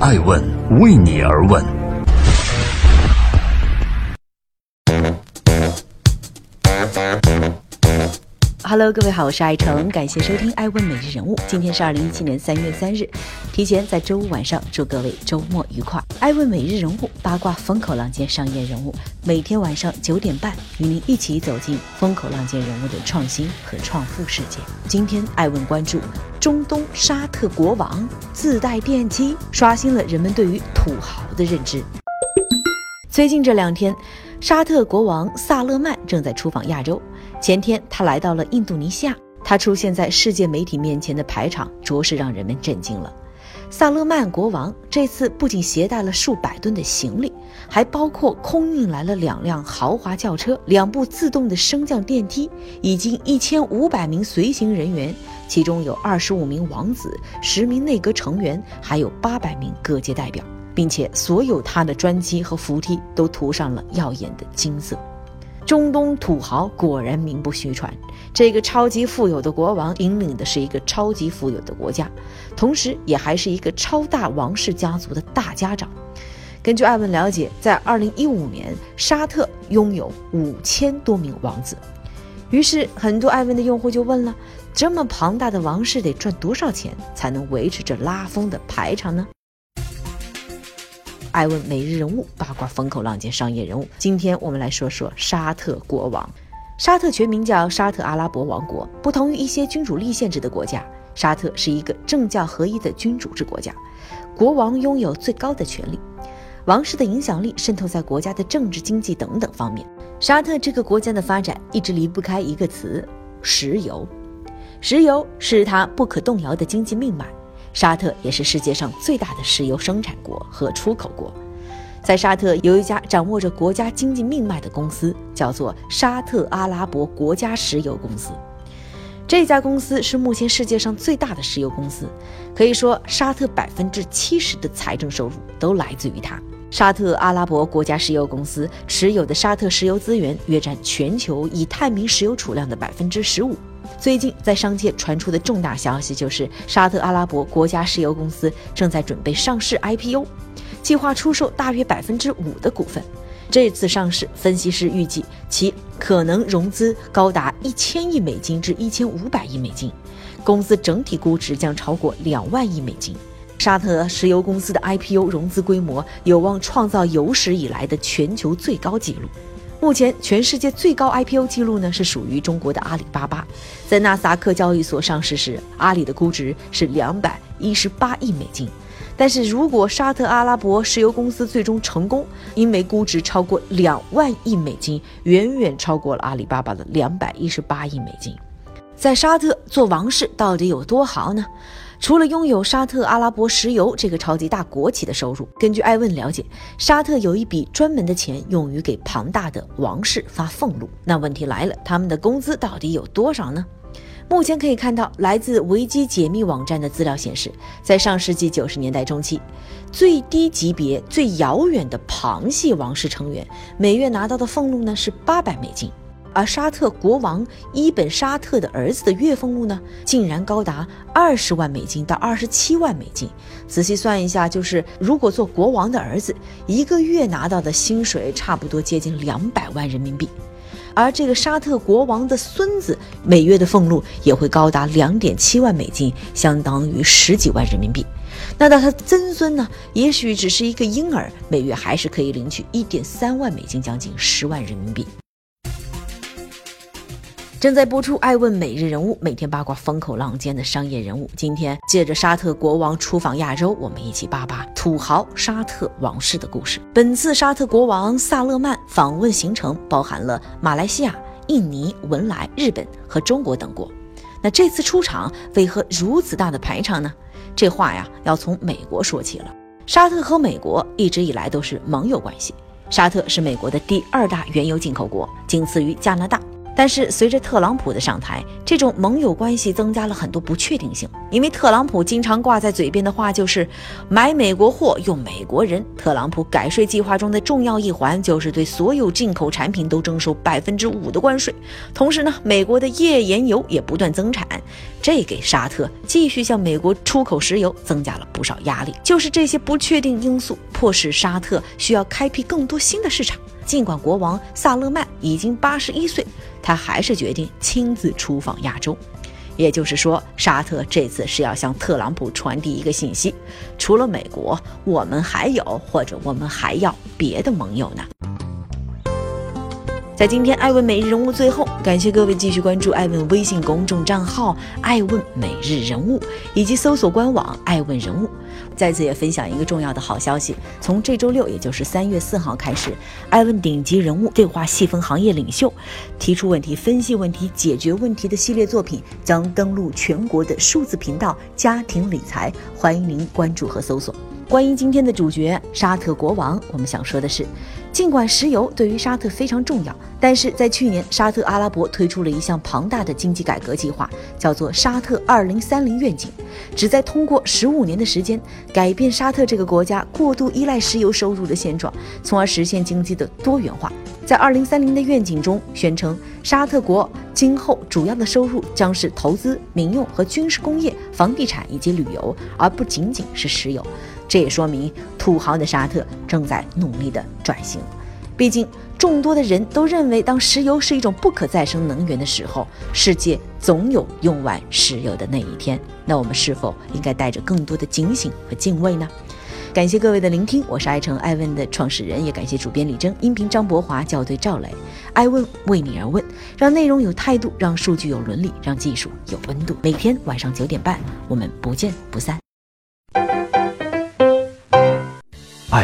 爱问为你而问。Hello，各位好，我是爱成，感谢收听《爱问每日人物》。今天是二零一七年三月三日，提前在周五晚上祝各位周末愉快。爱问每日人物八卦风口浪尖商业人物，每天晚上九点半与您一起走进风口浪尖人物的创新和创富世界。今天爱问关注中东沙特国王自带电梯，刷新了人们对于土豪的认知。最近这两天，沙特国王萨勒曼正在出访亚洲。前天，他来到了印度尼西亚。他出现在世界媒体面前的排场，着实让人们震惊了。萨勒曼国王这次不仅携带了数百吨的行李，还包括空运来了两辆豪华轿车、两部自动的升降电梯，以及一千五百名随行人员，其中有二十五名王子、十名内阁成员，还有八百名各界代表，并且所有他的专机和扶梯都涂上了耀眼的金色。中东土豪果然名不虚传，这个超级富有的国王引领的是一个超级富有的国家，同时也还是一个超大王室家族的大家长。根据艾文了解，在二零一五年，沙特拥有五千多名王子。于是，很多艾文的用户就问了：这么庞大的王室得赚多少钱才能维持这拉风的排场呢？爱问每日人物八卦风口浪尖商业人物，今天我们来说说沙特国王。沙特全名叫沙特阿拉伯王国，不同于一些君主立宪制的国家，沙特是一个政教合一的君主制国家，国王拥有最高的权力，王室的影响力渗透在国家的政治、经济等等方面。沙特这个国家的发展一直离不开一个词：石油。石油是它不可动摇的经济命脉。沙特也是世界上最大的石油生产国和出口国，在沙特有一家掌握着国家经济命脉的公司，叫做沙特阿拉伯国家石油公司。这家公司是目前世界上最大的石油公司，可以说沙特百分之七十的财政收入都来自于它。沙特阿拉伯国家石油公司持有的沙特石油资源约占全球已探明石油储量的百分之十五。最近在商界传出的重大消息就是，沙特阿拉伯国家石油公司正在准备上市 IPO，计划出售大约百分之五的股份。这次上市，分析师预计其可能融资高达一千亿美金至一千五百亿美金，公司整体估值将超过两万亿美金。沙特石油公司的 IPO 融资规模有望创造有史以来的全球最高纪录。目前，全世界最高 IPO 记录呢是属于中国的阿里巴巴，在纳斯达克交易所上市时，阿里的估值是两百一十八亿美金。但是如果沙特阿拉伯石油公司最终成功，因为估值超过两万亿美金，远远超过了阿里巴巴的两百一十八亿美金。在沙特做王室到底有多豪呢？除了拥有沙特阿拉伯石油这个超级大国企的收入，根据艾问了解，沙特有一笔专门的钱用于给庞大的王室发俸禄。那问题来了，他们的工资到底有多少呢？目前可以看到，来自维基解密网站的资料显示，在上世纪九十年代中期，最低级别、最遥远的螃蟹王室成员每月拿到的俸禄呢是八百美金。而沙特国王伊本沙特的儿子的月俸禄呢，竟然高达二十万美金到二十七万美金。仔细算一下，就是如果做国王的儿子一个月拿到的薪水，差不多接近两百万人民币。而这个沙特国王的孙子每月的俸禄也会高达两点七万美金，相当于十几万人民币。那到他曾孙呢，也许只是一个婴儿，每月还是可以领取一点三万美金，将近十万人民币。正在播出《爱问每日人物》，每天八卦风口浪尖的商业人物。今天借着沙特国王出访亚洲，我们一起扒扒土豪沙特王室的故事。本次沙特国王萨勒曼访问行程包含了马来西亚、印尼、文莱、日本和中国等国。那这次出场为何如此大的排场呢？这话呀，要从美国说起了。沙特和美国一直以来都是盟友关系。沙特是美国的第二大原油进口国，仅次于加拿大。但是随着特朗普的上台，这种盟友关系增加了很多不确定性。因为特朗普经常挂在嘴边的话就是“买美国货，用美国人”。特朗普改税计划中的重要一环就是对所有进口产品都征收百分之五的关税。同时呢，美国的页岩油也不断增产，这给沙特继续向美国出口石油增加了不少压力。就是这些不确定因素，迫使沙特需要开辟更多新的市场。尽管国王萨勒曼已经八十一岁，他还是决定亲自出访亚洲。也就是说，沙特这次是要向特朗普传递一个信息：除了美国，我们还有或者我们还要别的盟友呢。在今天艾问每日人物最后，感谢各位继续关注艾问微信公众账号“艾问每日人物”以及搜索官网“艾问人物”。再次也分享一个重要的好消息：从这周六，也就是三月四号开始，艾问顶级人物对话细分行业领袖，提出问题、分析问题、解决问题的系列作品将登陆全国的数字频道“家庭理财”，欢迎您关注和搜索。关于今天的主角沙特国王，我们想说的是，尽管石油对于沙特非常重要，但是在去年，沙特阿拉伯推出了一项庞大的经济改革计划，叫做沙特二零三零愿景，旨在通过十五年的时间，改变沙特这个国家过度依赖石油收入的现状，从而实现经济的多元化。在二零三零的愿景中，宣称沙特国今后主要的收入将是投资、民用和军事工业、房地产以及旅游，而不仅仅是石油。这也说明土豪的沙特正在努力的转型。毕竟，众多的人都认为，当石油是一种不可再生能源的时候，世界总有用完石油的那一天。那我们是否应该带着更多的警醒和敬畏呢？感谢各位的聆听，我是爱成爱问的创始人，也感谢主编李征，音频张博华，校对赵磊。爱问为你而问，让内容有态度，让数据有伦理，让技术有温度。每天晚上九点半，我们不见不散。